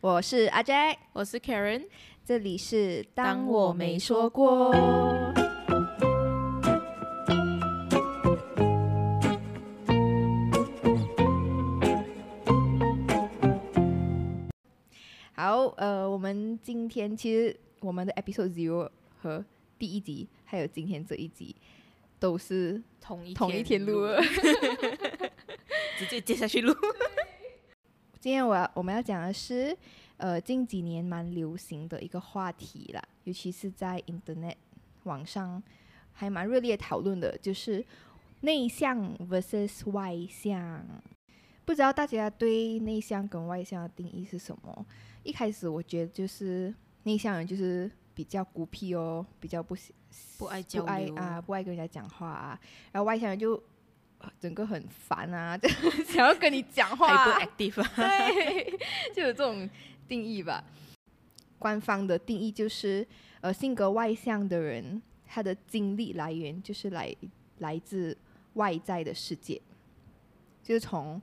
我是阿 Jack，我是 Karen，这里是当我没说过。好，呃，我们今天其实我们的 Episode Zero 和第一集，还有今天这一集，都是同一同一天录，直接接下去录。今天我要我们要讲的是，呃，近几年蛮流行的一个话题啦，尤其是在 Internet 网上还蛮热烈讨论的，就是内向 versus 外向。不知道大家对内向跟外向的定义是什么？一开始我觉得就是内向人就是比较孤僻哦，比较不喜不爱交流啊，不爱跟人家讲话啊，然后外向人就。整个很烦啊，就 想要跟你讲话，还不 active，对，就有这种定义吧。官方的定义就是，呃，性格外向的人，他的精力来源就是来来自外在的世界，就是从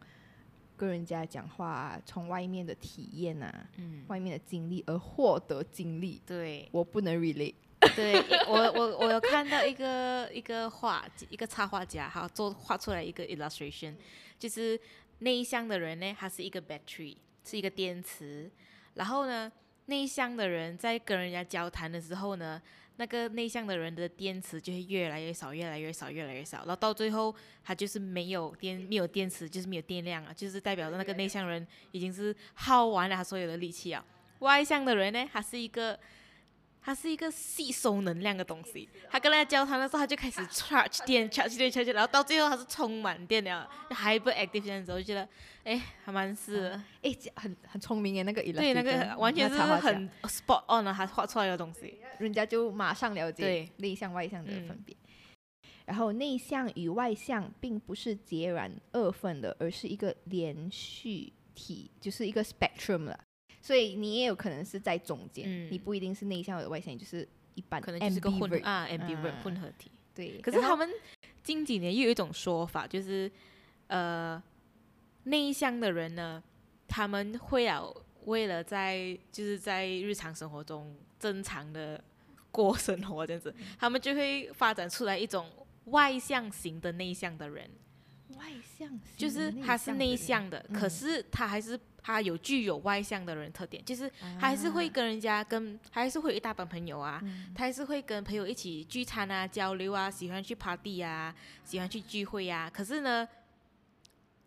跟人家讲话啊，从外面的体验啊，嗯，外面的经历而获得精力。对，我不能 relate。对我，我我有看到一个一个画，一个插画家哈做画出来一个 illustration，就是内向的人呢，他是一个 battery，是一个电池。然后呢，内向的人在跟人家交谈的时候呢，那个内向的人的电池就会越来越少，越来越少，越来越少。然后到最后，他就是没有电，没有电池，就是没有电量啊，就是代表着那个内向人已经是耗完了他所有的力气啊。外向的人呢，他是一个。它是一个吸收能量的东西，他跟人家交谈的时候，他就开始 charge 电，charge 电，charge 电，然后到最后他是充满电了，hyperactive 这样子，我就觉得，哎，还蛮是，哎，很很聪明耶，那个对，那个完全是很 spot on 的，他画出来的东西，人家就马上了解内向外向的分别。然后内向与外向并不是截然二分的，而是一个连续体，就是一个 spectrum 了。所以你也有可能是在中间，嗯、你不一定是内向或者外向，你就是一般，可能就是个混啊，ambivert 混合体。对。可是他们近几年又有一种说法，就是呃，内向的人呢，他们会要为了在就是在日常生活中正常的过生活这样子，他们就会发展出来一种外向型的内向的人。外向就是他是内向的，可是他还是。他有具有外向的人特点，就是他还是会跟人家跟，他还是会有一大帮朋友啊，嗯、他还是会跟朋友一起聚餐啊、交流啊，喜欢去 party 啊，喜欢去聚会啊。可是呢，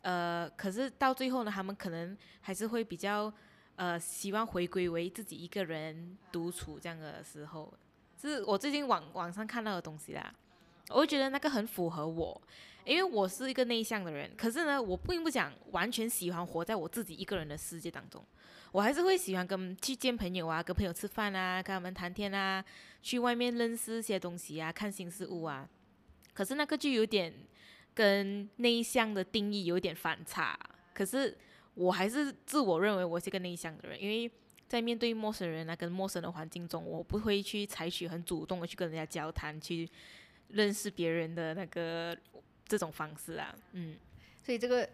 呃，可是到最后呢，他们可能还是会比较呃，希望回归为自己一个人独处这样的时候，是我最近网网上看到的东西啦。我会觉得那个很符合我。因为我是一个内向的人，可是呢，我并不想完全喜欢活在我自己一个人的世界当中，我还是会喜欢跟去见朋友啊，跟朋友吃饭啊，跟他们谈天啊，去外面认识一些东西啊，看新事物啊。可是那个就有点跟内向的定义有点反差。可是我还是自我认为我是一个内向的人，因为在面对陌生人啊，跟陌生的环境中，我不会去采取很主动的去跟人家交谈，去认识别人的那个。这种方式啊，嗯，所以这个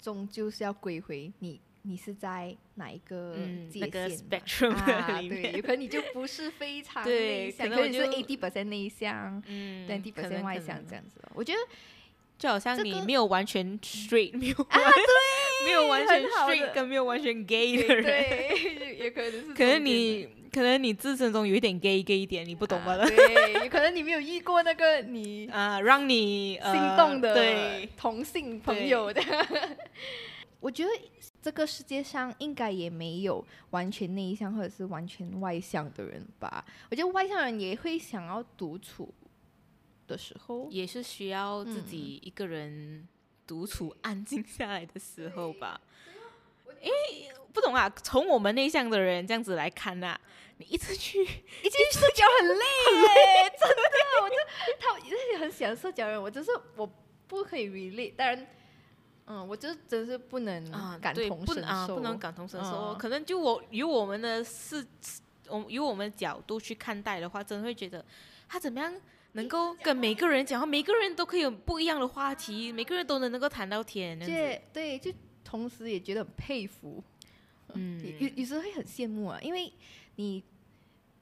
终究是要归回你，你是在哪一个界限、嗯、那个 spectrum？对，有可能你就不是非常 内向，可能你是 eighty percent 内向，嗯，twenty percent 外向这样子。我觉得就好像你没有完全 straight，、这个、没有啊，对，没有完全 straight，跟没有完全 gay 的人，对，也可能是，可能你。可能你自身中有一点 gay gay 一点，你不懂吧？啊、对，可能你没有遇过那个你 啊，让你心动的对同性朋友的。我觉得这个世界上应该也没有完全内向或者是完全外向的人吧？我觉得外向人也会想要独处的时候，也是需要自己一个人独处、安静下来的时候吧。因为不懂啊，从我们内向的人这样子来看呐、啊，你一直去，一直去社交很累。耶，真的，我就他也是很喜欢社交人，我就是我不可以 relate，当然，嗯，我就真是不能啊感同身受，啊、不能感同身受，嗯、可能就我以我们的视，我以我们的角度去看待的话，真的会觉得他怎么样能够跟每个人讲话，每个人都可以有不一样的话题，每个人都能能够谈到天，对对，就。同时也觉得很佩服嗯，有有时候会很羡慕啊，因为你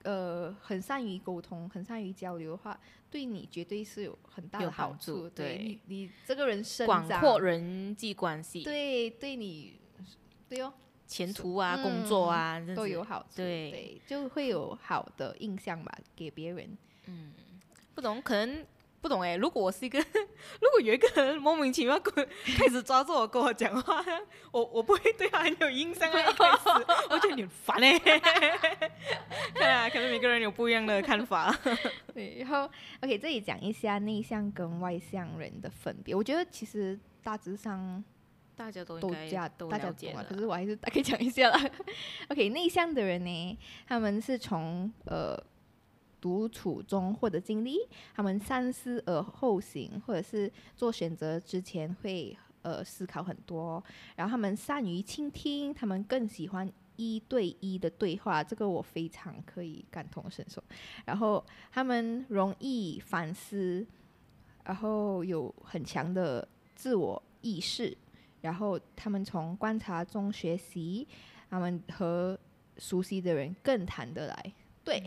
呃很善于沟通，很善于交流的话，对你绝对是有很大的好处。对，对你，你这个人生广阔人际关系，对，对你，对哦，前途啊，嗯、工作啊，都有好处。对，对，就会有好的印象吧，给别人。嗯，不懂可能。不懂哎，如果我是一个，如果有一个人莫名其妙跟开始抓住我跟我讲话，我我不会对他很有印象啊，一开始我觉得你很烦哎。对啊，可能每个人有不一样的看法。对，然后 OK，这里讲一下内向跟外向人的分别。我觉得其实大致上大家都都加都大家懂啊，可是我还是大概讲一下啦。OK，内向的人呢，他们是从呃。独处中获得经历，他们三思而后行，或者是做选择之前会呃思考很多。然后他们善于倾听，他们更喜欢一对一的对话，这个我非常可以感同身受。然后他们容易反思，然后有很强的自我意识，然后他们从观察中学习，他们和熟悉的人更谈得来。对，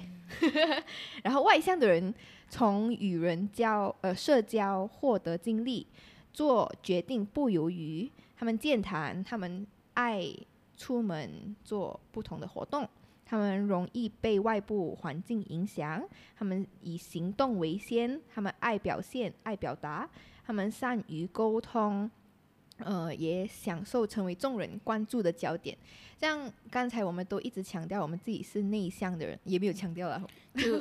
然后外向的人从与人交呃社交获得经历，做决定不犹豫。他们健谈，他们爱出门做不同的活动，他们容易被外部环境影响，他们以行动为先，他们爱表现爱表达，他们善于沟通。呃，也享受成为众人关注的焦点。像刚才我们都一直强调我们自己是内向的人，也没有强调了，就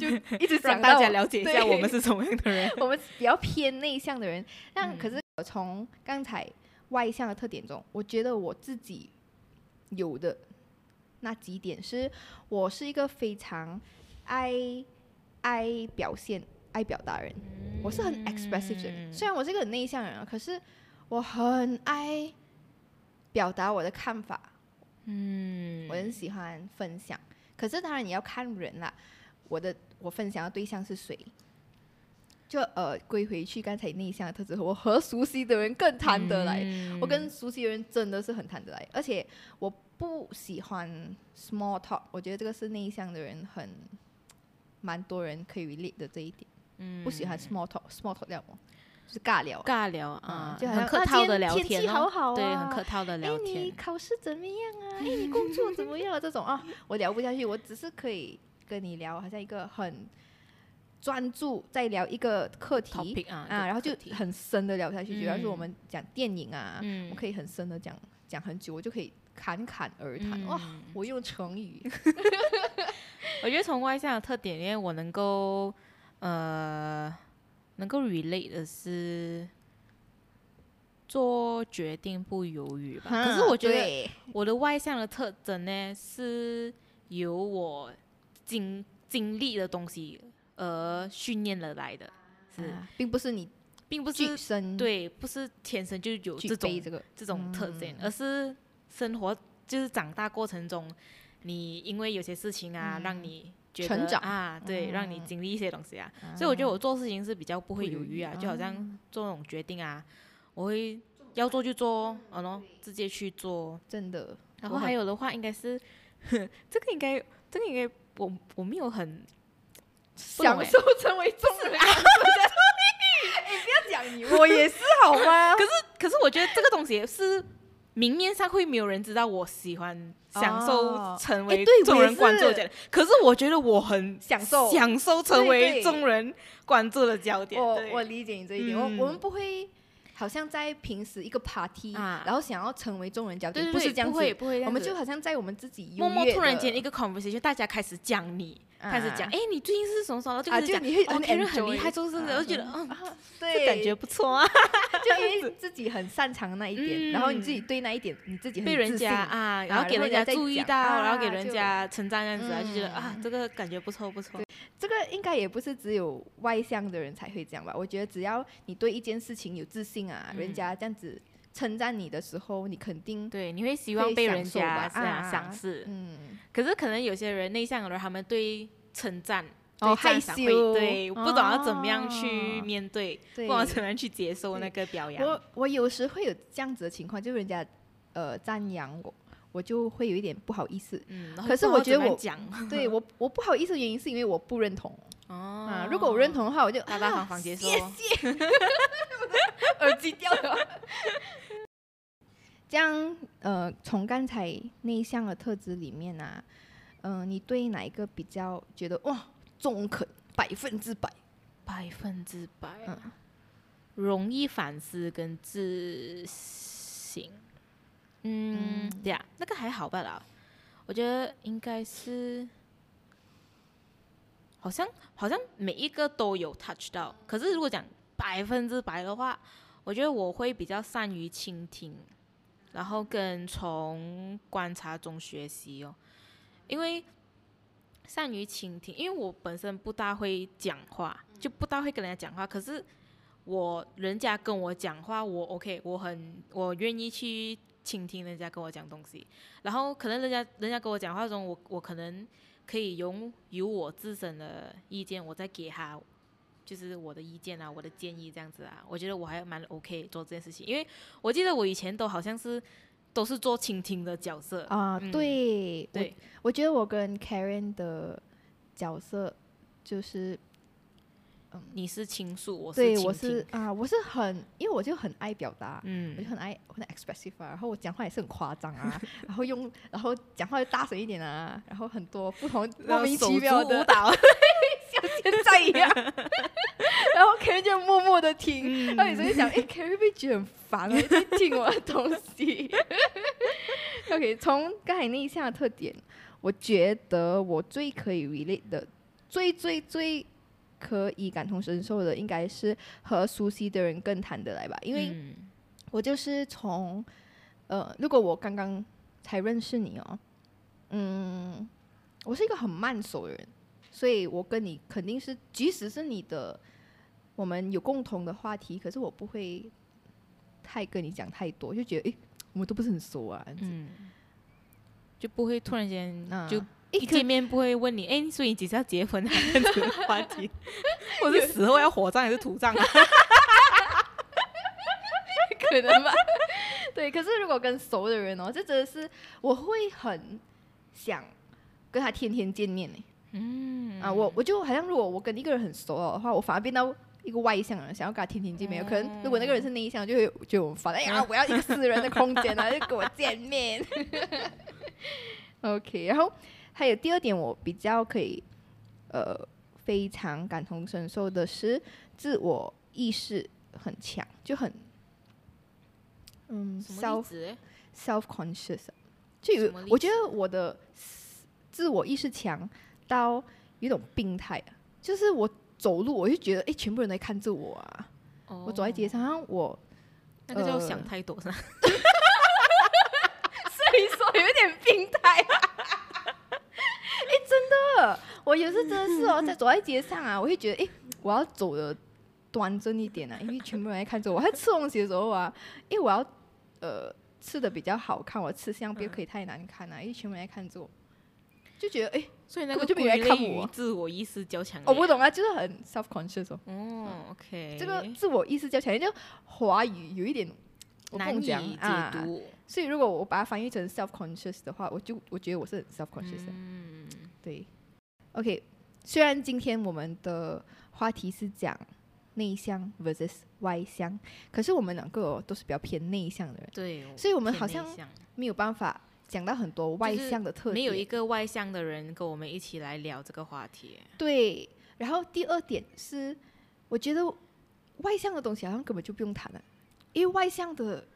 就 一直让大家了解一下我们是什么样的人。我们比较偏内向的人，但可是我从刚才外向的特点中，我觉得我自己有的那几点是，我是一个非常爱爱表现、爱表达人，我是很 expressive 的人。虽然我是一个很内向的人，可是。我很爱表达我的看法，嗯，我很喜欢分享。可是当然你要看人啦，我的我分享的对象是谁？就呃归回去刚才内向的特质，我和熟悉的人更谈得来。嗯、我跟熟悉的人真的是很谈得来，而且我不喜欢 small talk，我觉得这个是内向的人很蛮多人可以 relate 的这一点。嗯，不喜欢 small talk，small talk 叫什么？是尬聊，尬聊啊，就很客套的聊天，天气好好啊，对，很客套的聊天。哎，你考试怎么样啊？哎，你工作怎么样啊？这种啊，我聊不下去，我只是可以跟你聊，好像一个很专注在聊一个课题啊，然后就很深的聊下去。比方说我们讲电影啊，我可以很深的讲讲很久，我就可以侃侃而谈。哇，我用成语。我觉得从外向的特点，因为我能够呃。能够 relate 的是做决定不犹豫吧。可是我觉得我的外向的特征呢，是由我经经历的东西而训练而来的，是，并不是你，并不是对，不是天生就有这种这个这种特征，而是生活就是长大过程中，你因为有些事情啊，让你。成长啊，对，嗯、让你经历一些东西啊，嗯、所以我觉得我做事情是比较不会犹豫啊，嗯、就好像做那种决定啊，我会要做就做，嗯喏，直接去做，真的。然后还有的话，应该是，这个应该，这个应该，我我没有很享受成为众人啊，你 不要讲你，我也是好吗？可是可是我觉得这个东西是。明面上会没有人知道我喜欢享受成为众人关注的焦点，可是我觉得我很享受。享受成为众人关注的焦点。我我理解你这一点，嗯、我我们不会好像在平时一个 party，、啊、然后想要成为众人焦点，对对对，不是这样子，不会不会，我们就好像在我们自己默默突然间一个 conversation，大家开始讲你。开始讲，哎，你最近是什么时候？就开始讲，哦，别人很厉害，做事的，我觉得，嗯，对，感觉不错啊。就因为自己很擅长那一点，然后你自己对那一点，你自己被人家啊，然后给人家注意到，然后给人家称赞，这样子啊，就觉得啊，这个感觉不错不错。这个应该也不是只有外向的人才会这样吧？我觉得只要你对一件事情有自信啊，人家这样子。称赞你的时候，你肯定对，你会希望被人家这样赏识。嗯，可是可能有些人内向的人，他们对称赞哦害羞，对，不懂要怎么样去面对，不懂怎么样去接受那个表扬。我我有时会有这样子的情况，就是人家呃赞扬我，我就会有一点不好意思。嗯，可是我觉得我讲，对我我不好意思的原因是因为我不认同。哦、啊，如果我认同的话，我就大大方方接受。谢谢。耳机掉了。这样，呃，从刚才内向的特质里面啊，嗯、呃，你对哪一个比较觉得哇中肯，百分之百，百分之百、啊，嗯，容易反思跟自省，嗯，嗯对呀，那个还好吧啦，我觉得应该是，好像好像每一个都有 touch 到，可是如果讲百分之百的话，我觉得我会比较善于倾听。然后跟从观察中学习哦，因为善于倾听，因为我本身不大会讲话，就不大会跟人家讲话。可是我人家跟我讲话，我 OK，我很我愿意去倾听人家跟我讲东西。然后可能人家人家跟我讲话中，我我可能可以用有我自身的意见，我再给他。就是我的意见啊，我的建议这样子啊，我觉得我还蛮 OK 做这件事情，因为我记得我以前都好像是都是做倾听的角色啊，嗯、对对我，我觉得我跟 Karen 的角色就是，嗯，你是倾诉，我是对我是啊，我是很，因为我就很爱表达，嗯，我就很爱很 expressive 啊，然后我讲话也是很夸张啊，然后用然后讲话就大声一点啊，然后很多不同莫名其妙的舞蹈。像现在一样，然后 Kerry 就默默的听，他有时候想，哎觉得很烦啊？在听我的东西。OK，从刚才内向的特点，我觉得我最可以 relate 的，最最最可以感同身受的，应该是和熟悉的人更谈得来吧。因为我就是从，呃，如果我刚刚才认识你哦，嗯，我是一个很慢熟的人。所以我跟你肯定是，即使是你的，我们有共同的话题，可是我不会太跟你讲太多，就觉得诶，我们都不是很熟啊，嗯，就不会突然间、嗯、就一见面不会问你，诶，所以你几时要结婚啊？这样子的话题，或是死后要火葬还是土葬啊？可能吧。对，可是如果跟熟的人哦，这真的是我会很想跟他天天见面呢。嗯啊，我我就好像如果我跟一个人很熟了的话，我反而变到一个外向人，想要跟他天天见面。嗯、可能如果那个人是内向，就会觉得我烦。哎呀，我要一个私人的空间啊，就跟我见面。OK，然后还有第二点，我比较可以呃非常感同身受的是自我意识很强，就很嗯 self self conscious，就有我觉得我的自我意识强。到有种病态啊，就是我走路，我就觉得，哎，全部人都在看着我啊。Oh. 我走在街上，我那个叫想太多是吧？所以说有点病态。的，我有时真的是哦，在走在街上啊，我会觉得，哎，我要走的端正一点啊，因为全部人在看着我。在吃东西的时候啊，因为我要呃吃的比较好看，我吃相不可以太难看啊，因为全部人在看着我。就觉得哎，所以那个就别人看我，自我意识较强。我不懂啊，就是很 self conscious 哦。哦，OK。这个自我意识较强，就华语有一点难以解读。啊、所以如果我把它翻译成 self conscious 的话，我就我觉得我是 self conscious。嗯，对。OK，虽然今天我们的话题是讲内向 versus 外向，可是我们两个都是比较偏内向的人。对。所以我们好像没有办法。讲到很多外向的特点，没有一个外向的人跟我们一起来聊这个话题。对，然后第二点是，我觉得外向的东西好像根本就不用谈了，因为外向的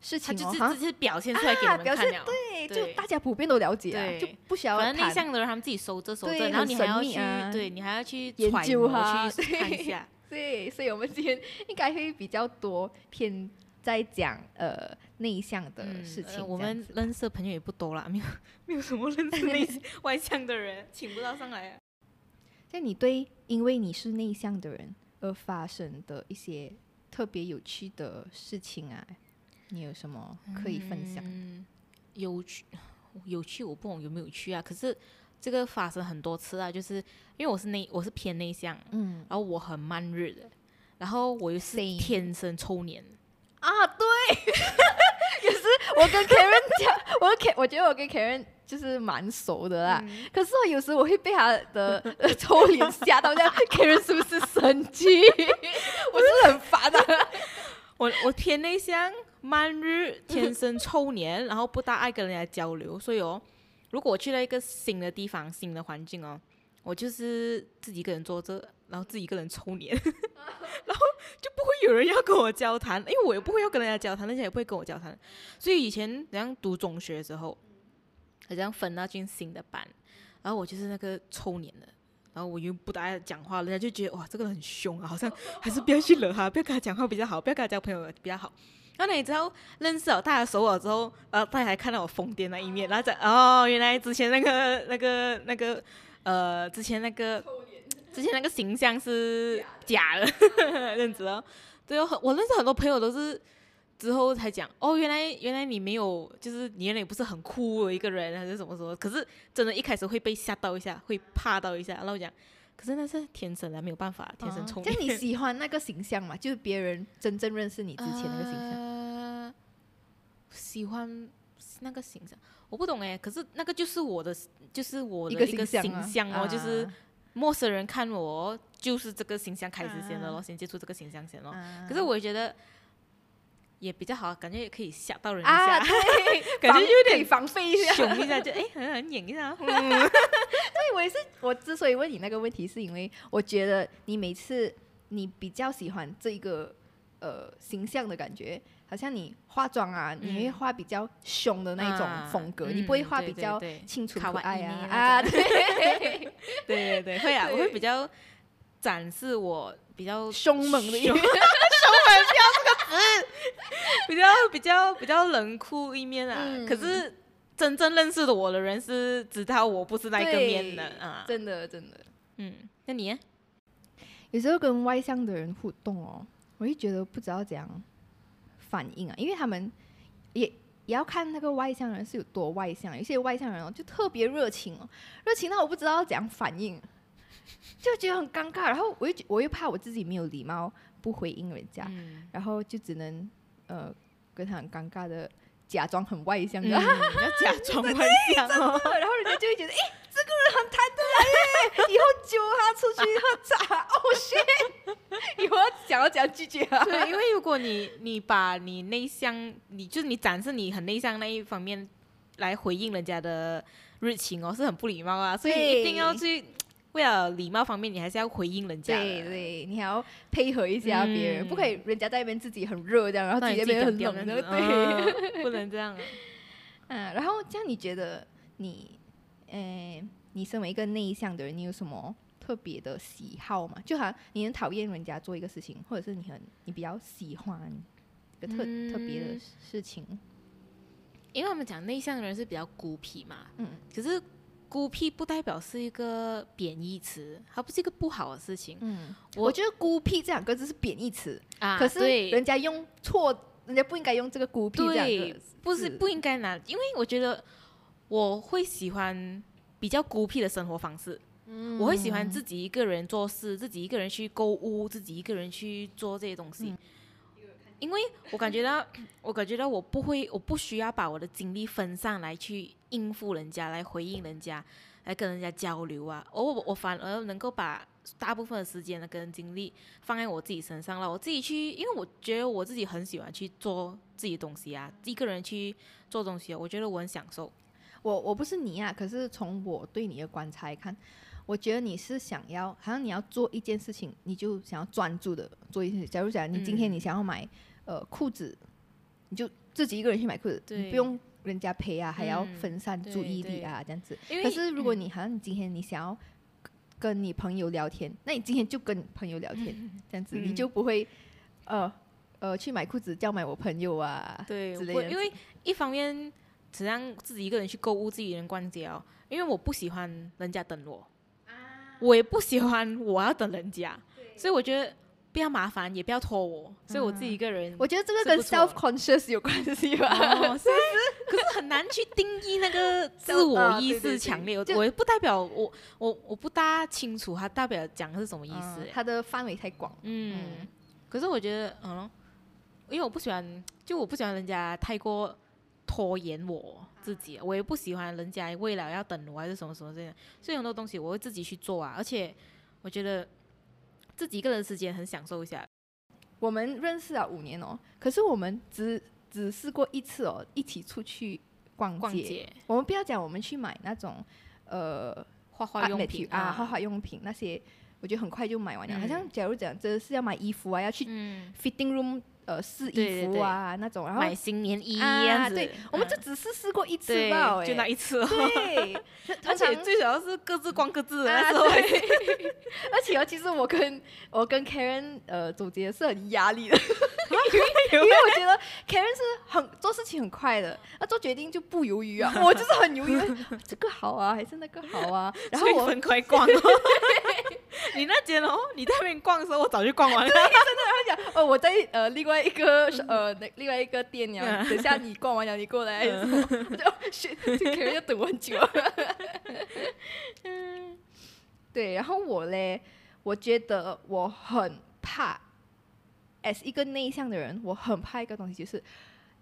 事情哦，他只是表现出来给我们看了，啊、对，对就大家普遍都了解啊，就不需要谈。反正内向的人他们自己收着收着，然后你还要去，啊、对你还要去研究哈，去看一下。对，所以我们今天应该会比较多偏。在讲呃内向的事情、嗯呃，我们认识的朋友也不多啦，没有没有什么认识内 外向的人，请不到上来、啊。像你对因为你是内向的人而发生的一些特别有趣的事情啊，你有什么可以分享？嗯、有趣有趣，我不懂有没有趣啊。可是这个发生很多次啊，就是因为我是内我是偏内向，嗯，然后我很慢热的，然后我又是天生抽脸。啊，对，可是我跟 Karen 讲，我跟 K，我觉得我跟 Karen 就是蛮熟的啦。嗯、可是我有时候我会被他的抽脸吓到，这样 Karen 是不是生气？我是很烦的、啊。我我偏内向，慢日，天生臭脸，然后不大爱跟人家交流，所以哦，如果我去了一个新的地方、新的环境哦，我就是自己一个人坐着，然后自己一个人抽脸，然后就不会有人要跟我交谈，因为我也不会要跟人家交谈，人家也不会跟我交谈。所以以前好像读中学的时候，好像分到进新的班，然后我就是那个抽脸的。然后我又不大爱讲话，人家就觉得哇，这个人很凶啊，好像还是不要去惹他，不要跟他讲话比较好，不要跟他交朋友比较好。然后你知道认识了大家熟了之后，呃，大家还看到我疯癫那一面，然后在哦，原来之前那个那个那个呃，之前那个之前那个形象是假的，这样子哦。对哦，我认识很多朋友都是。之后才讲哦，原来原来你没有，就是你原来也不是很酷的一个人，还是什么什么。可是真的，一开始会被吓到一下，会怕到一下。然后讲，可是那是天生的，没有办法，天生聪明。就、哦、你喜欢那个形象嘛？就是别人真正认识你之前那个形象。呃、喜欢那个形象，我不懂哎。可是那个就是我的，就是我的一个形象哦，就是陌生人看我就是这个形象开始先的咯，啊、先接触这个形象先咯。啊、可是我觉得。也比较好，感觉也可以吓到人一下，啊、感觉有点防备一下，凶一下就哎，狠狠演一下。对，我也是，我之所以问你那个问题，是因为我觉得你每次你比较喜欢这一个呃形象的感觉，好像你化妆啊，嗯、你会画比较凶的那种风格，啊、你不会画比较清楚可爱啊啊，对。对对对，会啊，我会比较展示我比较凶猛的一面。比较比较比较冷酷一面啊，嗯、可是真正认识的我的人是知道我不是那个面的啊，真的真的，嗯，那你有时候跟外向的人互动哦，我就觉得不知道怎样反应啊，因为他们也也要看那个外向人是有多外向，有些外向人哦就特别热情哦，热情到我不知道怎样反应，就觉得很尴尬，然后我又我又怕我自己没有礼貌。不回应人家，嗯、然后就只能呃跟他很尴尬的假装很外向，然后、嗯、要假装外向哦，然后人家就会觉得，哎，这个人很谈得来耶，以后揪他出去喝茶，哦，shit，以后想要怎样拒绝他？对，因为如果你你把你内向，你就是你展示你很内向那一方面来回应人家的热情哦，是很不礼貌啊，所以一定要去。为了礼貌方面，你还是要回应人家。对对，你还要配合一下别人，嗯、不可以人家在那边自己很热这样，然后自己那边很冷的，对、哦，不能这样、啊。嗯，然后这样你觉得你，呃，你身为一个内向的人，你有什么特别的喜好吗？就好像你很讨厌人家做一个事情，或者是你很你比较喜欢一个特、嗯、特别的事情？因为我们讲内向的人是比较孤僻嘛，嗯，可是。孤僻不代表是一个贬义词，它不是一个不好的事情。嗯，我，我觉得孤僻这两个字是贬义词啊，可是人家用错，人家不应该用这个孤僻这两个字，不是不应该拿，因为我觉得我会喜欢比较孤僻的生活方式，嗯，我会喜欢自己一个人做事，自己一个人去购物，自己一个人去做这些东西。嗯。因为我感觉到，我感觉到我不会，我不需要把我的精力分散来去应付人家，来回应人家，来跟人家交流啊。我我反而能够把大部分的时间呢跟精力放在我自己身上了。我自己去，因为我觉得我自己很喜欢去做自己的东西啊，一个人去做东西，我觉得我很享受。我我不是你啊，可是从我对你的观察来看。我觉得你是想要，好像你要做一件事情，你就想要专注的做一件事。假如讲你今天你想要买呃裤子，你就自己一个人去买裤子，对你不用人家陪啊，还要分散注意力啊，这样子。可是如果你好像你今天你想要跟你朋友聊天，那你今天就跟朋友聊天，这样子你就不会呃呃去买裤子叫买我朋友啊，对，之类的。因为一方面只让自己一个人去购物，自己一个人逛街哦，因为我不喜欢人家等我。我也不喜欢我要等人家，所以我觉得不要麻烦，也不要拖我，嗯、所以我自己一个人。我觉得这个跟 self conscious 有关系吧？哦、是不是？可是很难去定义那个 自我意识强烈。我也不代表我我我不大清楚它代表讲的是什么意思，它的范围太广。嗯，嗯可是我觉得，嗯，因为我不喜欢，就我不喜欢人家太过拖延我自己，我也不喜欢人家为了要等我还是什么什么这样，所以很多东西我会自己去做啊，而且我觉得自己一个人时间很享受一下。我们认识了五年哦，可是我们只只试过一次哦，一起出去逛街。逛街我们不要讲我们去买那种呃画画用品啊，画画用品那些，我觉得很快就买完了。嗯、好像假如讲这是要买衣服啊，要去 fitting room。呃，试衣服啊，那种，然后买新年衣啊，对，我们就只是试过一次吧，就那一次哦。对，而且最主要是各自逛各自的那时候。而且尤，其实我跟我跟 Karen 呃总结是很压力的，因为我觉得 Karen 是很做事情很快的，那做决定就不犹豫啊。我就是很犹豫，这个好啊，还是那个好啊？然后我很快逛。你那间哦，你在那边逛的时候，我早就逛完了。对，真的，他讲哦，我在呃另外一个呃那另外一个店呀，等下你逛完了，你过来。我就 Karen 要等我很久。嗯，对，然后我嘞，我觉得我很怕，as 一个内向的人，我很怕一个东西，就是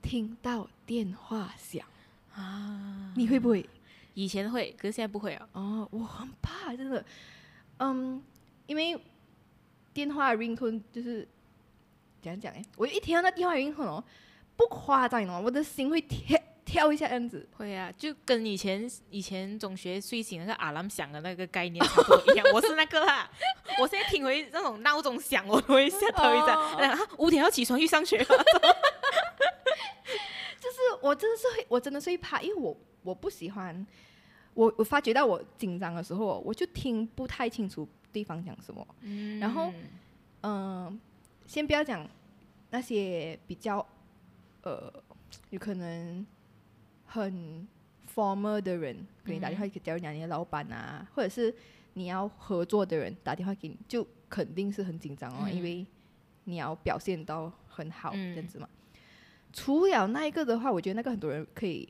听到电话响啊。你会不会？以前会，可是现在不会啊。哦，我很怕，真的。嗯，因为电话 ringtone 就是怎样讲哎，我一听到那电话 ringtone 哦，不夸张哦，我的心会跳跳一下这样子。会啊，就跟以前以前中学睡醒那个 alarm 响的那个概念差不多一样。我是那个啦，我现在听回那种闹钟响，我都会吓到一下。啊，五点要起床去上学。就是我真的是会，我真的是会怕，因为我我不喜欢。我我发觉到我紧张的时候，我就听不太清楚对方讲什么。嗯、然后，嗯、呃，先不要讲那些比较，呃，有可能很 formal 的人给你打电话，假如讲你的老板啊，或者是你要合作的人打电话给你，就肯定是很紧张哦，嗯、因为你要表现到很好这样子嘛。嗯、除了那一个的话，我觉得那个很多人可以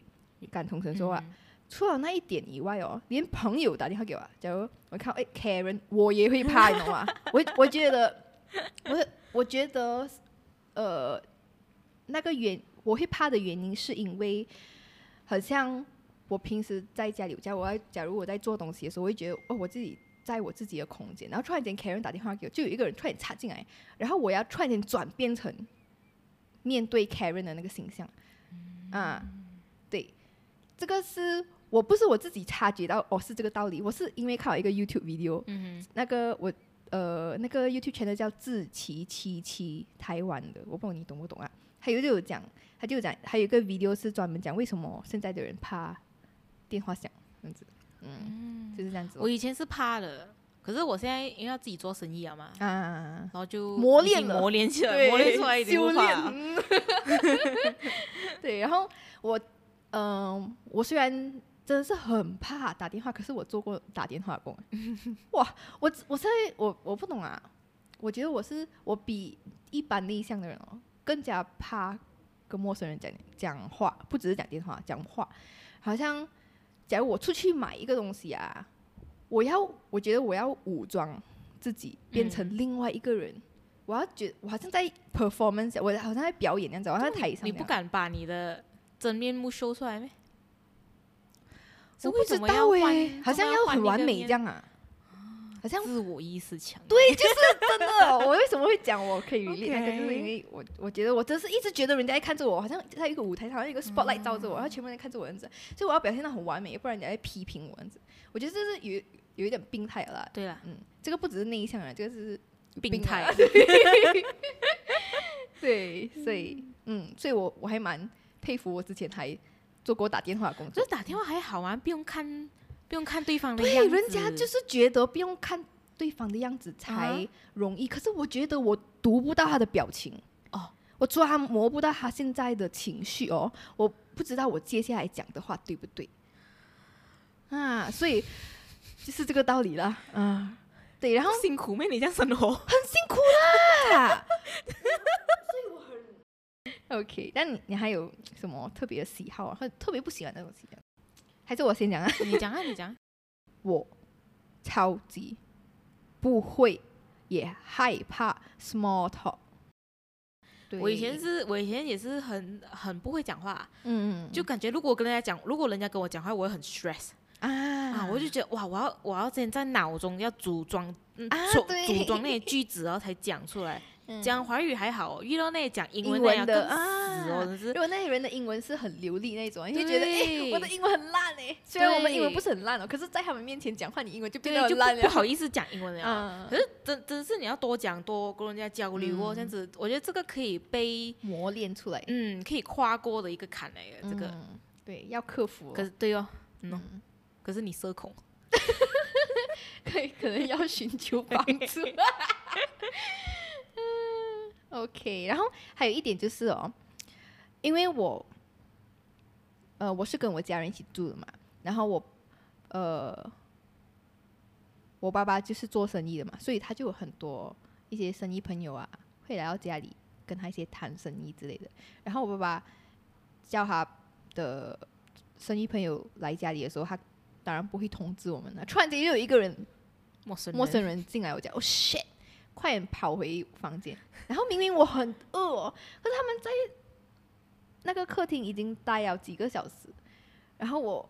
感同身受啊。嗯除了那一点以外哦，连朋友打电话给我，假如我看哎 Karen，我也会怕，你懂吗？我我觉得，我我觉得，呃，那个原我会怕的原因是因为，好像我平时在家里，假如我在假如我在做东西的时候，我会觉得哦，我自己在我自己的空间，然后突然间 Karen 打电话给我，就有一个人突然插进来，然后我要突然间转变成面对 Karen 的那个形象，啊，对，这个是。我不是我自己察觉到哦，是这个道理，我是因为看了一个 YouTube video，嗯，那个我呃那个 YouTube channel 叫自奇七七台湾的，我不知道你懂不懂啊？还有就有讲，他就讲，还有一个 video 是专门讲为什么现在的人怕电话响这样子，嗯，嗯就是这样子。我以前是怕的，可是我现在因为要自己做生意了嘛，啊，然后就磨练了，磨练起来，磨练出来一点不怕。对，然后我嗯、呃，我虽然。真的是很怕打电话，可是我做过打电话工。哇，我我现在我我不懂啊，我觉得我是我比一般内向的人哦，更加怕跟陌生人讲讲话，不只是讲电话，讲话。好像假如我出去买一个东西啊，我要我觉得我要武装自己，变成另外一个人，嗯、我要觉我好像在 performance，我好像在表演那样子，我在台上。你不敢把你的真面目秀出来吗？我不知道哎，好像要很完美这样啊，好像自我意识强。对，就是真的。我为什么会讲我可以 relate 那个，就是因为我我觉得我真是一直觉得人家在看着我，好像在一个舞台上，好像一个 spotlight 照着我，然后全部人看着我这样子，所以我要表现的很完美，不然人家在批评我这样子。我觉得这是有有一点病态了。对了，嗯，这个不只是内向啊，这个是病态。对，所以嗯，所以我我还蛮佩服我之前还。做过打电话工作，就是打电话还好啊，不用看，不用看对方的样子。对，人家就是觉得不用看对方的样子才容易。啊、可是我觉得我读不到他的表情哦，我抓摸不到他现在的情绪哦，我不知道我接下来讲的话对不对啊？所以就是这个道理了。啊，对，然后辛苦没？你这样生活很辛苦啦。所以我很 OK，但你你还有什么特别的喜好啊？或者特别不喜欢那种喜好？还是我先讲啊？你讲啊，你讲。我超级不会，也害怕 small talk。我以前是，我以前也是很很不会讲话，嗯，就感觉如果跟人家讲，如果人家跟我讲话，我会很 stress 啊，啊，我就觉得哇，我要我要先在脑中要组装，嗯，啊组对组装那些 句子，然后才讲出来。嗯讲华语还好，遇到那些讲英文的啊死哦，真是如。果那些人的英文是很流利那种，你会觉得对哎，我的英文很烂哎。虽然我们英文不是很烂哦，可是在他们面前讲话，你英文就变得很烂了。不不好意思讲英文了。嗯可是真真是你要多讲多跟人家交流哦，嗯这样子，我觉得这个可以被磨练出来，嗯可以跨过的一个坎来的这个。嗯对要克服哦。可是对哦，嗯哦，嗯可是你社恐，可以可能要寻求帮助。OK，然后还有一点就是哦，因为我，呃，我是跟我家人一起住的嘛，然后我，呃，我爸爸就是做生意的嘛，所以他就有很多一些生意朋友啊，会来到家里跟他一些谈生意之类的。然后我爸爸叫他的生意朋友来家里的时候，他当然不会通知我们了。突然间又有一个人陌生人陌生人进来我家，哦、shit，快点跑回房间。然后明明我很饿哦，可是他们在那个客厅已经待了几个小时，然后我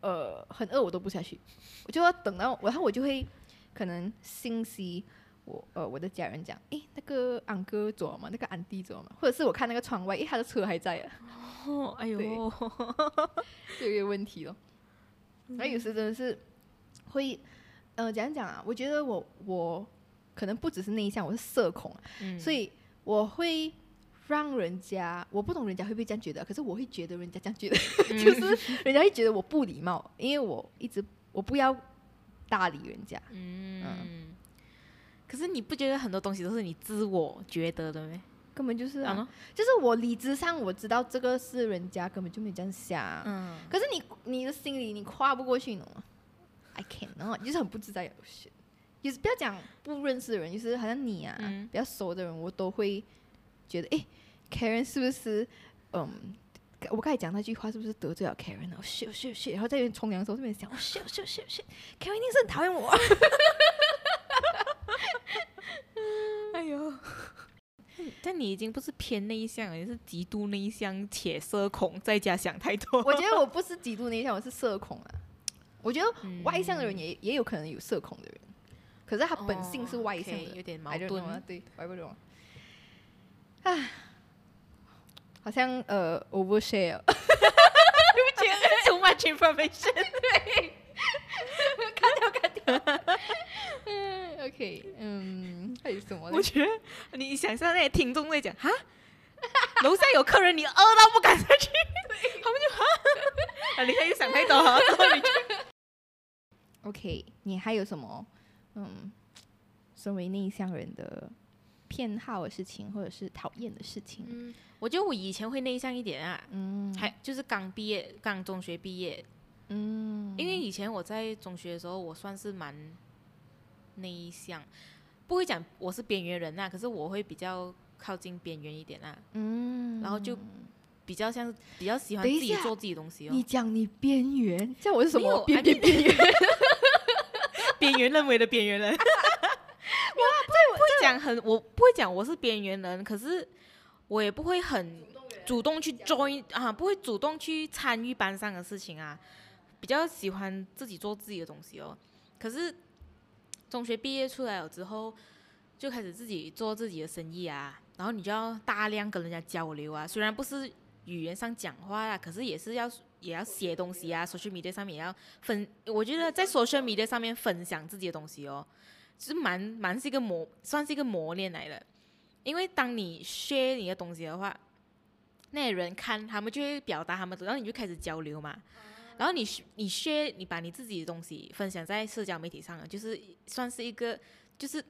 呃很饿，我都不下去，我就要等到，然后我就会可能信息我呃我的家人讲，诶那个安哥走了吗？那个安弟走了吗？或者是我看那个窗外，诶他的车还在啊，哦，哎呦，就有一个问题咯。那有时真的是会，呃，怎样讲啊？我觉得我我可能不只是内向，我是社恐啊，嗯所以我会让人家，我不懂人家会不会这样觉得，可是我会觉得人家这样觉得，就是人家会觉得我不礼貌，因为我一直我不要搭理人家。嗯，可是你不觉得很多东西都是你自我觉得的吗？根本就是啊，啊？就是我理智上我知道这个是人家根本就没这样想，嗯，可是你你的心里你跨不过去呢，I cannot，就是很不自在。是，就是不要讲不认识的人，就是好像你啊，嗯。比较熟的人，我都会觉得，哎 Karen 是不是，嗯，我刚才讲那句话是不是得罪了 Karen 哦，shit shit shit，然后在那边冲凉的时候这边想，哦 shit shit shit shit，Karen 一定是很讨厌我。哎呦。但你已经不是偏内向了，你是极度内向且社恐，在家想太多。我觉得我不是极度内向，我是社恐啊。我觉得外向的人也、也有可能有社恐的人，可是他本性是外向的，哦 okay, 有点矛盾啊。对，我也不懂。唉，好像呃 overshare，对不起，too much information。对，砍掉砍掉。嗯，OK，嗯，还有什么？我觉得你想象那些听众在讲哈，楼下有客人，你饿到不敢下去，他们就哈，啊，你可以想太多了。OK，你还有什么嗯，身为内向人的偏好的事情，或者是讨厌的事情？嗯，我觉得我以前会内向一点啊，嗯，还就是刚毕业，刚中学毕业，嗯，因为以前我在中学的时候，我算是蛮内向，不会讲我是边缘人啊，可是我会比较靠近边缘一点啊，嗯，然后就比较像比较喜欢自己做自己东西哦，你讲你边缘，叫我是什么？边 I 边边缘？边缘认为的边缘人。我不会讲很，我不会讲我是边缘人，可是我也不会很主动去 join 啊，不会主动去参与班上的事情啊，比较喜欢自己做自己的东西哦。可是中学毕业出来了之后，就开始自己做自己的生意啊，然后你就要大量跟人家交流啊，虽然不是语言上讲话啊，可是也是要也要写东西啊，social media 上面也要分。我觉得在 social media 上面分享自己的东西哦，是蛮蛮是一个磨，算是一个磨练来的。因为当你 share 你的东西的话，那些人看他们就会表达他们，然后你就开始交流嘛。然后你你 share 你把你自己的东西分享在社交媒体上，就是算是一个就是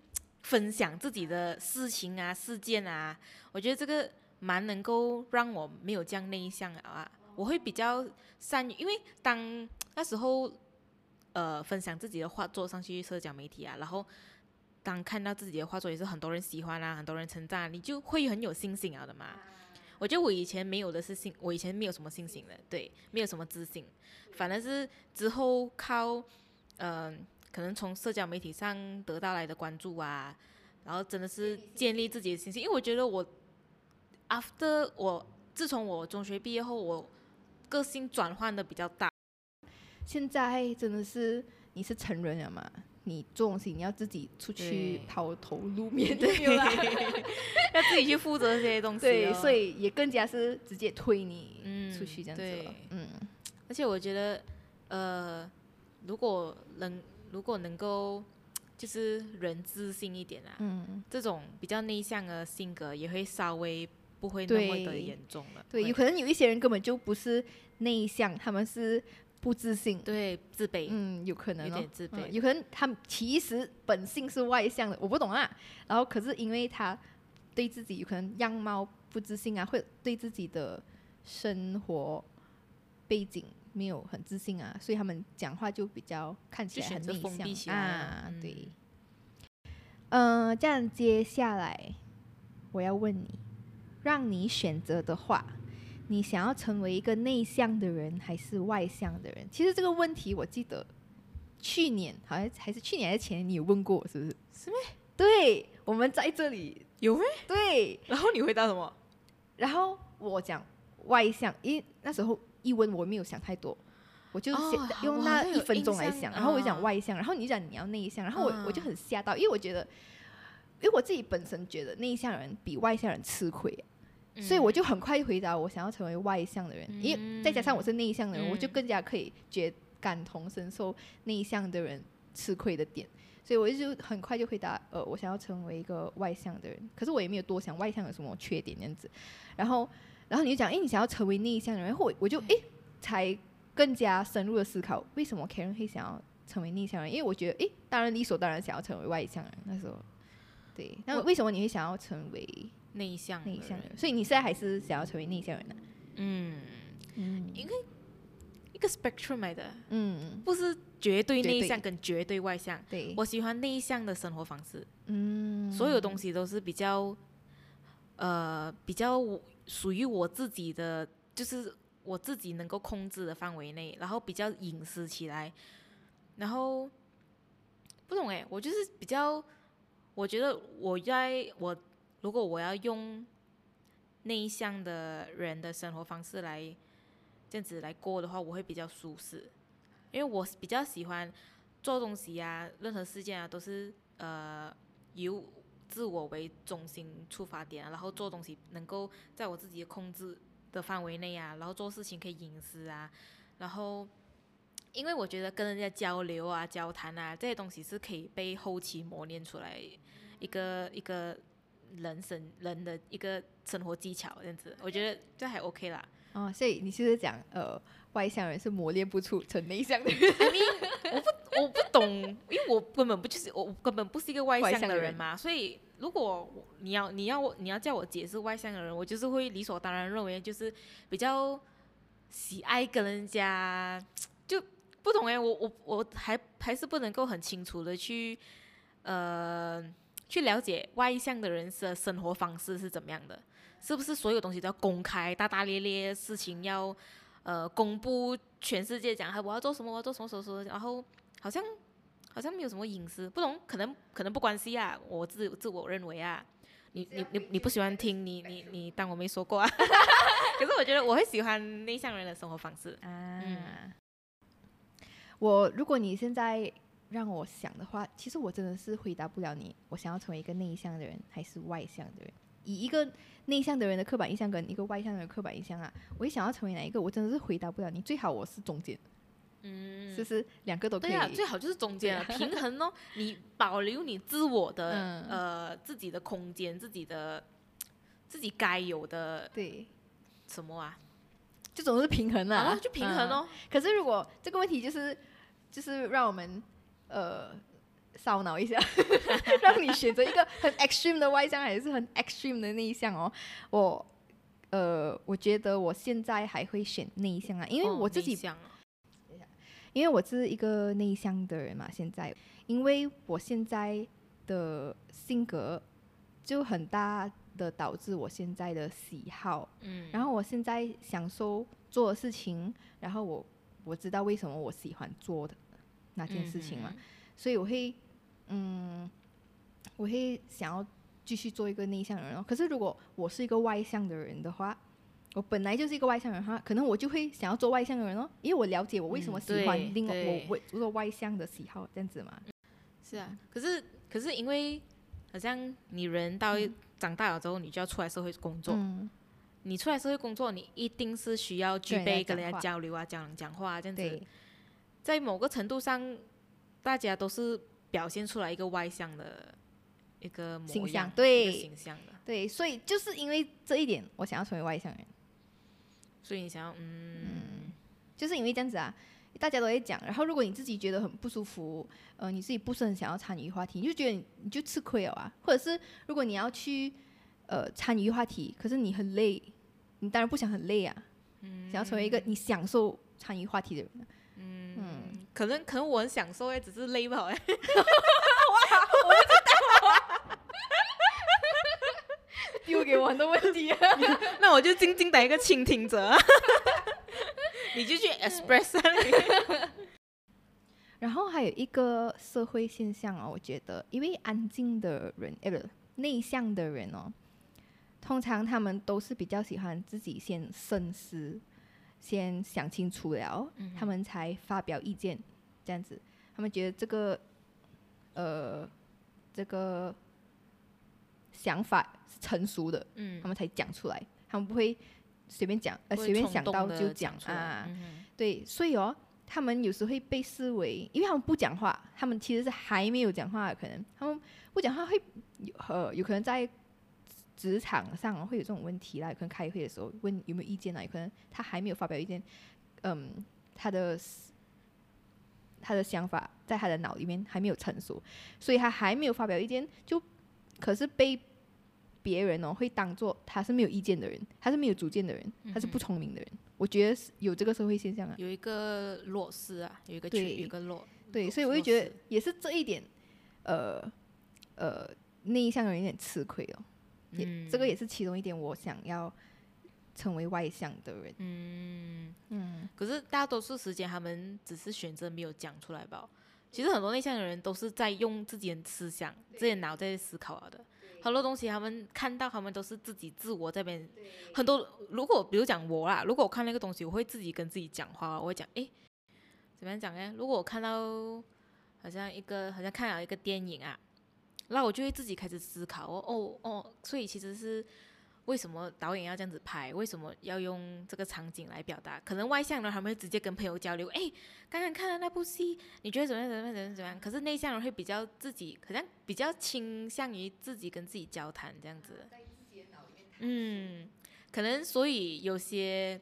分享自己的事情啊、事件啊。我觉得这个蛮能够让我没有这样内向啊。我会比较善于，因为当那时候呃分享自己的画作上去社交媒体啊，然后当看到自己的画作也是很多人喜欢啊，很多人称赞，你就会很有信心啊的嘛。我觉得我以前没有的是信，我以前没有什么信心的，对，没有什么自信，反而是之后靠嗯、呃，可能从社交媒体上得到来的关注啊，然后真的是建立自己的信心，因为我觉得我 after 我自从我中学毕业后，我个性转换的比较大。现在真的是你是成人了嘛？你做东西你要自己出去抛头露面，对，要自己去负责这些东西，哦。对，所以也更加是直接推你出去这样子。嗯，嗯，而且我觉得，呃，如果能如果能够就是人自信一点啊，嗯，这种比较内向的性格也会稍微不会那么的严重了。对，有可能有一些人根本就不是内向，他们是。不自信，对，自卑，嗯，有可能、哦、有点自卑、嗯，有可能他其实本性是外向的，我不懂啊。然后可是因为他对自己有可能样貌不自信啊，会对自己的生活背景没有很自信啊，所以他们讲话就比较看起来很内向啊。嗯、对，嗯、呃，这样接下来我要问你，让你选择的话。你想要成为一个内向的人还是外向的人？其实这个问题我记得去年好像还是去年还是前年你有问过，是不是？是吗？对，我们在这里有没？对。然后你回答什么？然后我讲外向，因为那时候一问我没有想太多，我就想用那一分钟来想，然后我就讲外向，然后你讲你要内向，然后我我就很吓到，因为我觉得，因为我自己本身觉得内向人比外向人吃亏。所以我就很快回答，我想要成为外向的人，嗯、因为再加上我是内向的人，嗯、我就更加可以觉感同身受内向的人吃亏的点，所以我就很快就回答，呃，我想要成为一个外向的人。可是我也没有多想外向有什么缺点这样子，然后，然后你就讲，哎，你想要成为内向的人，然后我我就哎，才更加深入的思考，为什么 Karen 会想要成为内向人？因为我觉得，哎，当然理所当然想要成为外向人，那时候，对，那为什么你会想要成为？内向，内向人，所以你现在还是想要成为内向人呢？嗯嗯，因为一个 spectrum 来的，嗯，不是绝对内向跟绝对外向。对，我喜欢内向的生活方式。嗯，所有东西都是比较，呃，比较属于我自己的，就是我自己能够控制的范围内，然后比较隐私起来，然后不懂哎，我就是比较，我觉得我在我。如果我要用内向的人的生活方式来这样子来过的话，我会比较舒适，因为我比较喜欢做东西啊，任何事件啊都是呃以自我为中心出发点，然后做东西能够在我自己的控制的范围内啊，然后做事情可以隐私啊，然后因为我觉得跟人家交流啊、交谈啊这些东西是可以被后期磨练出来一个一个。人生人的一个生活技巧这样子，我觉得这还 OK 啦。哦，所以你是不是讲呃，外向人是磨练不出成内向的人？I mean, 我不我不懂，因为我根本不就是我根本不是一个外向的人嘛。人所以如果你要你要你要叫我解释外向的人，我就是会理所当然认为就是比较喜爱跟人家就不懂哎，我我我还还是不能够很清楚的去呃。去了解外向的人的生活方式是怎么样的，是不是所有东西都要公开，大大咧咧，事情要呃公布，全世界讲，我要做什么，我要做什么什么什么，然后好像好像没有什么隐私，不懂，可能可能不关系啊，我自自我认为啊，你你你你不喜欢听，你你你当我没说过啊，可是我觉得我会喜欢内向人的生活方式。啊，嗯，我如果你现在。让我想的话，其实我真的是回答不了你。我想要成为一个内向的人，还是外向的人？以一个内向的人的刻板印象跟一个外向的人的刻板印象啊，我想要成为哪一个？我真的是回答不了你。最好我是中间，嗯，是不是两个都可以？对啊，最好就是中间啊，平衡哦。你保留你自我的、嗯、呃自己的空间，自己的自己该有的对什么啊？就总是平衡啊，就平衡哦、嗯。可是如果这个问题就是就是让我们。呃，烧脑一下，让你选择一个很 extreme 的外向，还是很 extreme 的内向哦。我，呃，我觉得我现在还会选内向啊，因为我自己，哦、因为我是一个内向的人嘛。现在，因为我现在的性格就很大的导致我现在的喜好，嗯，然后我现在享受做的事情，然后我我知道为什么我喜欢做的。那件事情嘛，嗯、所以我会，嗯，我会想要继续做一个内向的人哦。可是如果我是一个外向的人的话，我本来就是一个外向人哈，可能我就会想要做外向的人哦，因为我了解我为什么喜欢另外、嗯、我为做外向的喜好这样子嘛。是啊，可是可是因为好像你人到长大了之后，你就要出来社会工作。嗯、你出来社会工作，你一定是需要具备跟人家交流啊，讲讲话啊，这样子。在某个程度上，大家都是表现出来一个外向的一个模样形象，对形象的，对，所以就是因为这一点，我想要成为外向人。所以你想要，嗯，嗯，就是因为这样子啊，大家都在讲。然后如果你自己觉得很不舒服，呃，你自己不是很想要参与话题，你就觉得你，你就吃亏了啊。或者是如果你要去呃参与话题，可是你很累，你当然不想很累啊。嗯，想要成为一个你享受参与话题的人。可能可能我很享受哎，只是累不好 哎。丢给我很多问题，啊那我就静静的一个倾听者，你就去 express。然后还有一个社会现象哦，我觉得，因为安静的人，哎，不是内向的人哦，通常他们都是比较喜欢自己先深思，先想清楚了，嗯、他们才发表意见，这样子，他们觉得这个，呃，这个。想法是成熟的，嗯，他们才讲出来，他们不会随便讲，呃，随便想到就讲啊，嗯、对，所以哦，他们有时会被视为，因为他们不讲话，他们其实是还没有讲话，可能。他们不讲话会有呃，有可能在职场上会有这种问题啦，可能开会的时候问有没有意见啊，有可能他还没有发表意见，嗯，他的他的想法在他的脑里面还没有成熟，所以他还没有发表意见，就可是被。别人哦会当做他是没有意见的人，他是没有主见的人，他是不聪明的人。嗯、我觉得是有这个社会现象啊，有一个弱势啊，有一个对，有一个弱，对，所以我就觉得也是这一点，呃呃，内向的人有点吃亏哦。也、嗯、这个也是其中一点，我想要成为外向的人。嗯嗯，可是大多数时间他们只是选择没有讲出来吧。其实很多内向的人都是在用自己的思想、自己的脑在思考的。很多东西他们看到，他们都是自己自我这边。很多如果比如讲我啦，如果我看那个东西，我会自己跟自己讲话，我会讲，诶，怎么样讲呢？如果我看到好像一个好像看了一个电影啊，那我就会自己开始思考，哦哦哦，所以其实是为什么导演要这样子拍？为什么要用这个场景来表达？可能外向的人他们会直接跟朋友交流，诶，刚刚看了那部戏，你觉得怎么样？怎么样？怎么样？怎么样？可是内向人会比较自己，好像比较倾向于自己跟自己交谈这样子。嗯，可能所以有些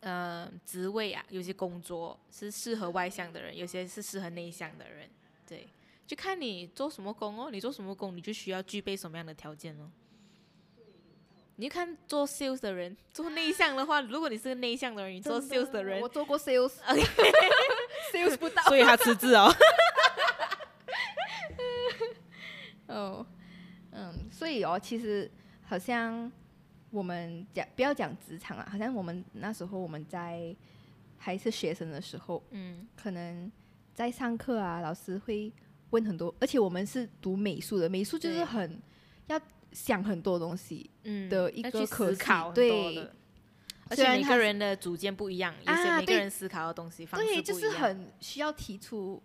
呃职位啊，有些工作是适合外向的人，有些是适合内向的人。对，就看你做什么工哦，你做什么工，你就需要具备什么样的条件哦。你看做 sales 的人，做内向的话，如果你是个内向的人，你做 sales 的人，我做过 sales，sales 不到，所以他辞职哦。哦，嗯，所以哦，其实好像我们讲不要讲职场啊，好像我们那时候我们在还是学生的时候，嗯，可能在上课啊，老师会问很多，而且我们是读美术的，美术就是很要。想很多东西的一个思考，对，而且每个人的主见不一样，有些每个人思考的东西方式不一样，对，就是很需要提出，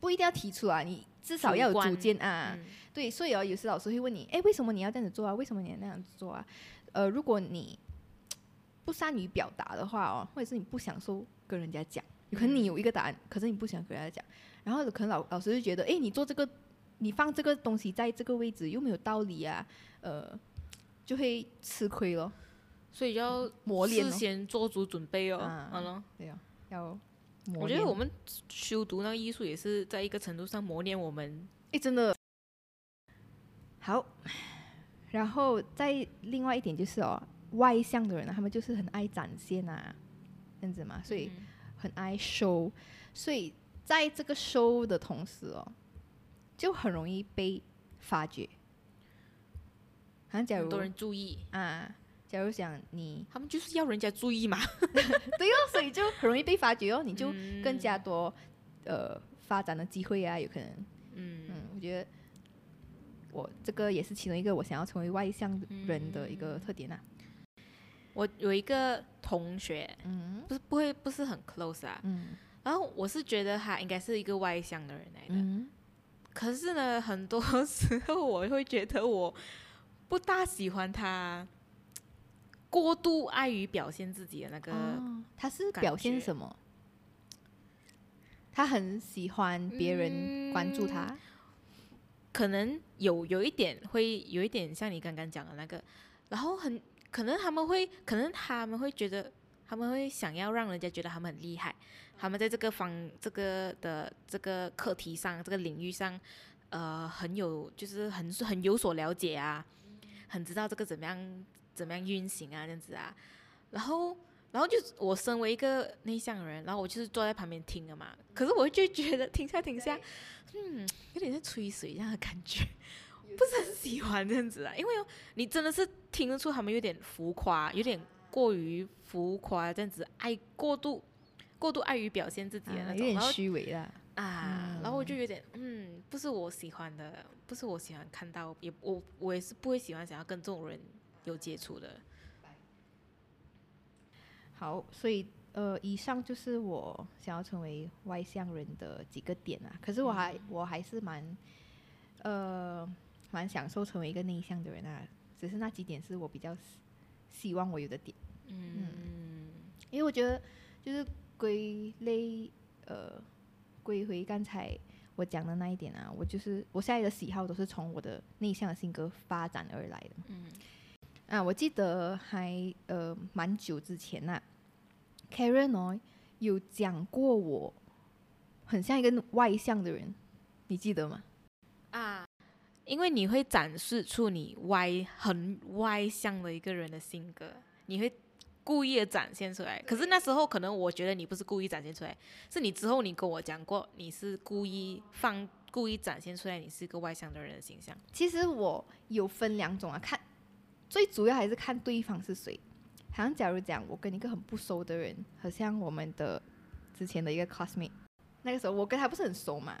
不一定要提出啊，你至少要有主见啊，对，所以哦，有时老师会问你，哎，为什么你要这样子做啊？为什么你要那样子做啊？呃，如果你不善于表达的话哦，或者是你不享受跟人家讲，有可能你有一个答案，可是你不想跟人家讲，然后可能老老师就觉得，哎，你做这个。你放这个东西在这个位置又没有道理啊，呃，就会吃亏咯，所以要磨练，事先做足准备哦。好了，对啊，要。我觉得我们修读那个艺术也是在一个程度上磨练我们。哎，真的。好，然后再另外一点就是哦，外向的人呢，他们就是很爱展现啊，这样子嘛，所以很爱 show，所以在这个 show 的同时哦。就很容易被发觉，好像假如很多人注意。啊，假如想你，他们就是要人家注意嘛，对哦，所以就很容易被发觉哦，你就更加多呃发展的机会啊，有可能，嗯。嗯，我觉得我这个也是其中一个我想要成为外向人的一个特点啊。我有一个同学，嗯，不是不会不是很 close 啊，嗯，然后我是觉得他应该是一个外向的人来的，嗯，可是呢，很多 时候我会觉得我不大喜欢他过度爱于表现自己的那个，哦，他是表现什么？他很喜欢别人关注他，嗯，可能有有一点会有一点像你刚刚讲的那个，然后很。可能他们会，可能他们会觉得，他们会想要让人家觉得他们很厉害，他们在这个方这个的这个课题上，这个领域上，呃，很有就是很很有所了解啊，很知道这个怎么样怎么样运行啊这样子啊，然后然后就我身为一个内向人，然后我就是坐在旁边听的嘛，可是我就觉得停下停下，嗯，有点像吹水一样的感觉。不是很喜欢这样子啊，因为你真的是听得出他们有点浮夸，有点过于浮夸这样子，爱过度过度爱于表现自己的那种，啊、有点虚伪了啊。嗯、然后我就有点嗯，不是我喜欢的，不是我喜欢看到，也我我也是不会喜欢想要跟这种人有接触的。好，所以呃，以上就是我想要成为外向人的几个点啊。可是我还、嗯、我还是蛮呃。蛮享受成为一个内向的人啊，只是那几点是我比较希望我有的点。嗯，嗯，因为我觉得就是归类呃归回刚才我讲的那一点啊，我就是我现在的喜好都是从我的内向的性格发展而来的。嗯，啊，我记得还呃蛮久之前呐、啊、Karen 哦有讲过我很像一个外向的人，你记得吗？啊。因为你会展示出你外很外向的一个人的性格，你会故意的展现出来。可是那时候可能我觉得你不是故意展现出来，是你之后你跟我讲过，你是故意放故意展现出来，你是一个外向的人的形象。其实我有分两种啊，看最主要还是看对方是谁。好像假如讲我跟一个很不熟的人，好像我们的之前的一个 classmate，那个时候我跟他不是很熟嘛，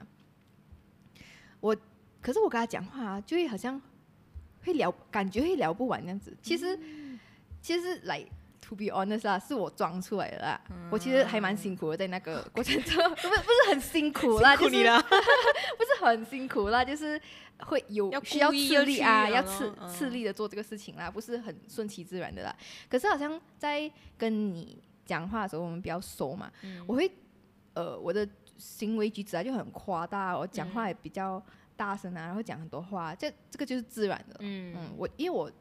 我。可是我跟他讲话啊，就会好像会聊，感觉会聊不完这样子。其实，嗯、其实来、to be honest 啦，是我装出来的啦。嗯、我其实还蛮辛苦的，在那个 过程中，不是不是很辛苦啦，辛苦你了就是 不是很辛苦啦，就是会有需要吃力啊，要吃吃力的做这个事情啦，不是很顺其自然的啦。可是好像在跟你讲话的时候，我们比较熟嘛，嗯、我会呃我的行为举止啊就很夸大，我讲话也比较。大声啊，然后讲很多话，这这个就是自然的。嗯，嗯，我因为我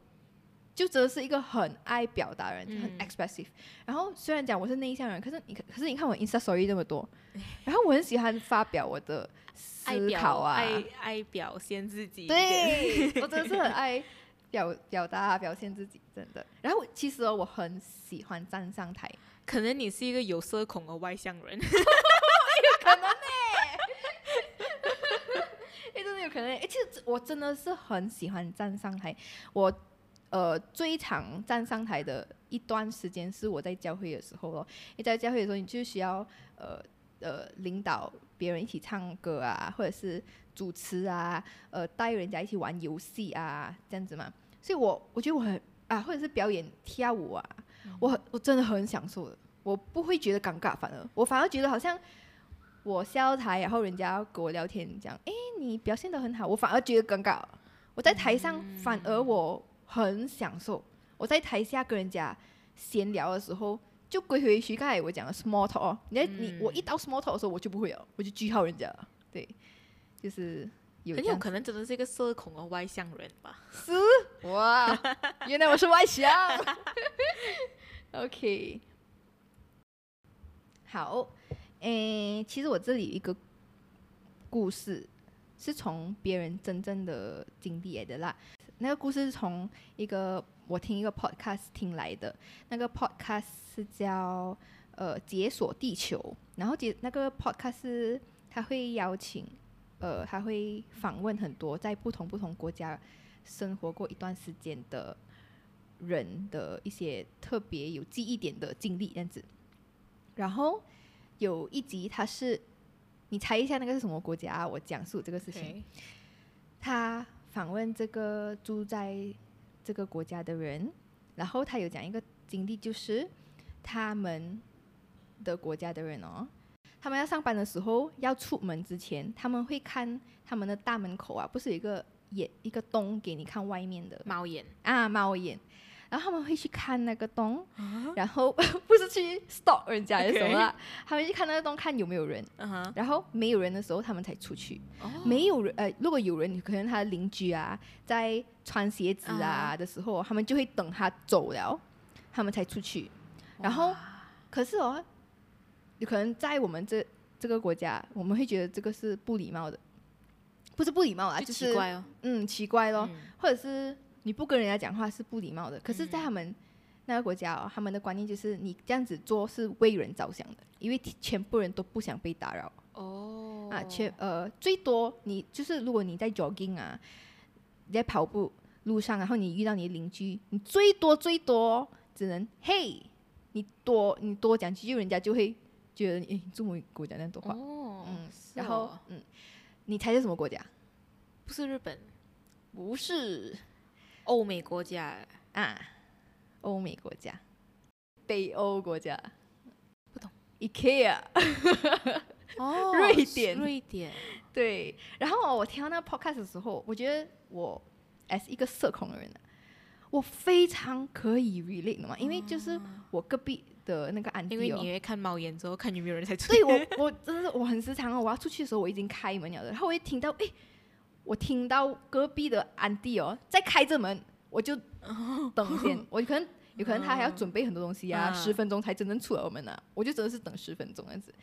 就真的是一个很爱表达人，嗯、很 expressive。然后虽然讲我是内向人，可是你可可是你看我 Insta story 这么多，然后我很喜欢发表我的思考啊，爱表爱，爱表现自己。对，我真的是很爱表表达、啊、表现自己，真的。然后其实、哦、我很喜欢站上台，可能你是一个有社恐的外向人，有可能呢。哎，真的有可能。哎，其实我真的是很喜欢站上台。我呃最常站上台的一段时间是我在教会的时候咯。你在教会的时候，你就需要呃呃领导别人一起唱歌啊，或者是主持啊，呃带人家一起玩游戏啊，这样子嘛。所以我我觉得我很啊，或者是表演跳舞啊，我很我真的很享受的。我不会觉得尴尬，反而我反而觉得好像。我下台，然后人家跟我聊天，讲：“哎，你表现得很好。”我反而觉得尴尬。我在台上，反而我很享受。我在台下跟人家闲聊的时候，就归回去刚才我讲的 small talk 哦。你你我一到 small talk 的时候，我就不会了，我就句号人家了。对，就是有很有可能真的是一个社恐的外向人吧？是哇，原来我是外向。OK，好。诶，其实我这里有一个故事，是从别人真正的经历来的啦。那个故事是从一个我听一个 podcast 听来的，那个 podcast 是叫呃解锁地球，然后解那个 podcast 是他会邀请呃他会访问很多在不同不同国家生活过一段时间的人的一些特别有记忆点的经历这样子，然后。有一集，他是，你猜一下那个是什么国家？我讲述这个事情。他访问这个住在这个国家的人，然后他有讲一个经历，就是他们的国家的人哦，他们要上班的时候要出门之前，他们会看他们的大门口啊，不是有一个眼一个洞给你看外面的猫眼啊，猫眼。然后他们会去看那个洞，然后 不是去 stop 人家的时候.他们去看那个洞，看有没有人。Uh huh. 然后没有人的时候，他们才出去。Oh. 没有人，呃，如果有人，可能他的邻居啊，在穿鞋子啊、uh huh. 的时候，他们就会等他走了，他们才出去。然后可是哦，有可能在我们这这个国家，我们会觉得这个是不礼貌的，不是不礼貌啊，就是、嗯，奇怪咯，嗯、或者是。你不跟人家讲话是不礼貌的，可是，在他们那个国家哦，他们的观念就是你这样子做是为人着想的，因为全部人都不想被打扰。哦。啊，全呃，最多你就是如果你在 jogging 啊，你在跑步路上，然后你遇到你的邻居，你最多最多只能嘿，你多你多讲几句，人家就会觉得你中国国家那样多话。哦。嗯。然后嗯，你猜是什么国家？不是日本。不是。欧美国家啊，欧美国家，北欧国家，不懂。IKEA，哦，瑞典，瑞典，对。然后我听到那个 podcast 的时候，我觉得我 as 一个社恐的人，我非常可以 relate 的嘛，因为就是我隔壁的那个安迪，因为你会看猫眼之后，看有没有人才出。对，我 我真的是我很时常哦，我要出去的时候，我已经开门了的，然后我一听到诶。我听到隔壁的安迪哦，在开着门，我就等先。我可能有可能他还要准备很多东西啊，十分钟才真正出了门啊。我就真的是等十分钟这样子，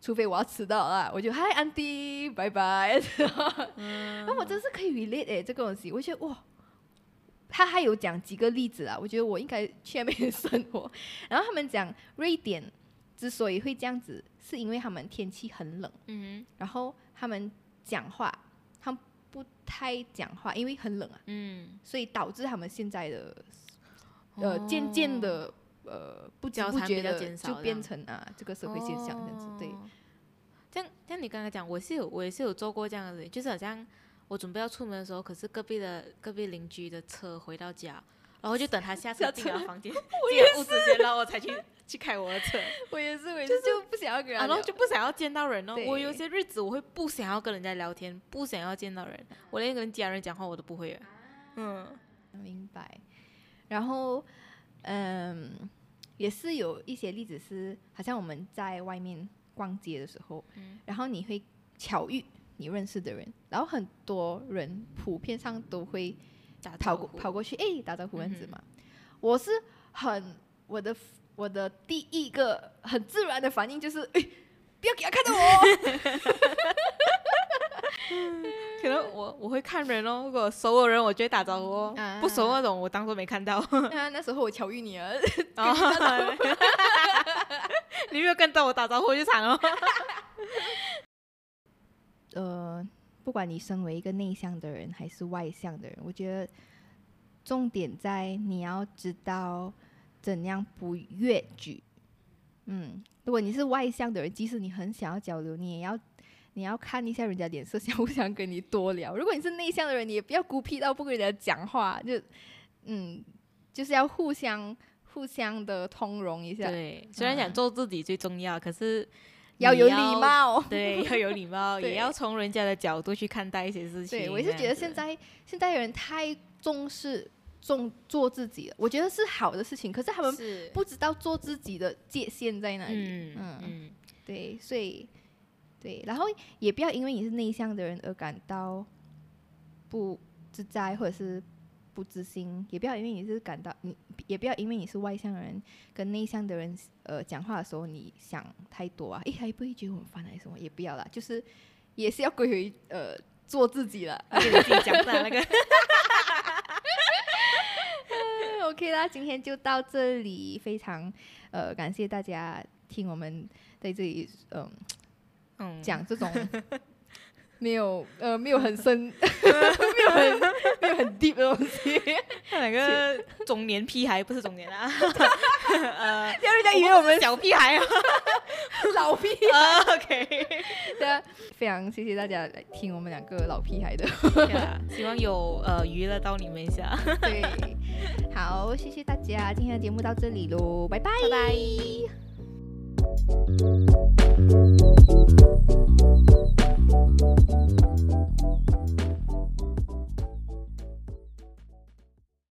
除非我要迟到啊，我就嗨安迪，拜拜。那我真是可以 relate 诶，这个东西，我觉得哇，他还有讲几个例子啊，我觉得我应该去那边生活。然后他们讲瑞典之所以会这样子，是因为他们天气很冷，嗯哼，然后他们讲话。不太讲话，因为很冷啊，嗯，所以导致他们现在的呃渐渐的呃不知不觉的就变成啊这个社会现象这样子，对。像像你刚才讲，我是有我也是有做过这样的，就是好像我准备要出门的时候，可是隔壁的隔壁邻居的车回到家，然后就等他下车进了房间，进了屋子间，然后我才去。去开我的车，我也是，我也是，就不想要跟人，然后就不想要见到人哦。我有些日子我会不想要跟人家聊天，不想要见到人，我连跟家人讲话我都不会。嗯，明白。然后，嗯，也是有一些例子是，好像我们在外面逛街的时候，嗯，然后你会巧遇你认识的人，然后很多人普遍上都会跑过跑过去，哎，打招呼这样子嘛。嗯、我是很我的。我的第一个很自然的反应就是，哎，不要给他看到我。可能我我会看人哦，如果熟的人，我就会打招呼哦；啊、不熟那种，我当做没看到。那 那时候我巧遇你了，你没有跟到我打招呼就惨了。呃，不管你身为一个内向的人还是外向的人，我觉得重点在你要知道。怎样不越矩？嗯，如果你是外向的人，即使你很想要交流，你也要你要看一下人家脸色，想不想跟你多聊。如果你是内向的人，你也不要孤僻到不跟人家讲话，就嗯，就是要互相互相的通融一下。对，虽然想做自己最重要，嗯、可是要，有礼貌。对，要有礼貌，也要从人家的角度去看待一些事情。对，我是觉得现在现在人太重视。重做自己了，我觉得是好的事情。可是他们不知道做自己的界限在哪里。嗯嗯，嗯对，所以对，然后也不要因为你是内向的人而感到不自在或者是不自信，也不要因为你是感到你，也不要因为你是外向的人跟内向的人呃讲话的时候你想太多啊，诶，还不会觉得很烦还是什么？也不要啦，就是也是要归回呃做自己了。给自己讲的那个。OK 啦，今天就到这里，非常呃感谢大家听我们在这里、呃、嗯讲这种没有呃没有很深，没有很没有很 deep 的东西。两个中年屁孩不是中年啊，呃，要人家以为我们小屁孩啊，老屁孩。Uh, OK，对啊，非常谢谢大家来听我们两个老屁孩的，yeah, 希望有呃娱乐到你们一下。对，好，谢谢大家，今天的节目到这里喽，拜拜，拜拜。Thank you.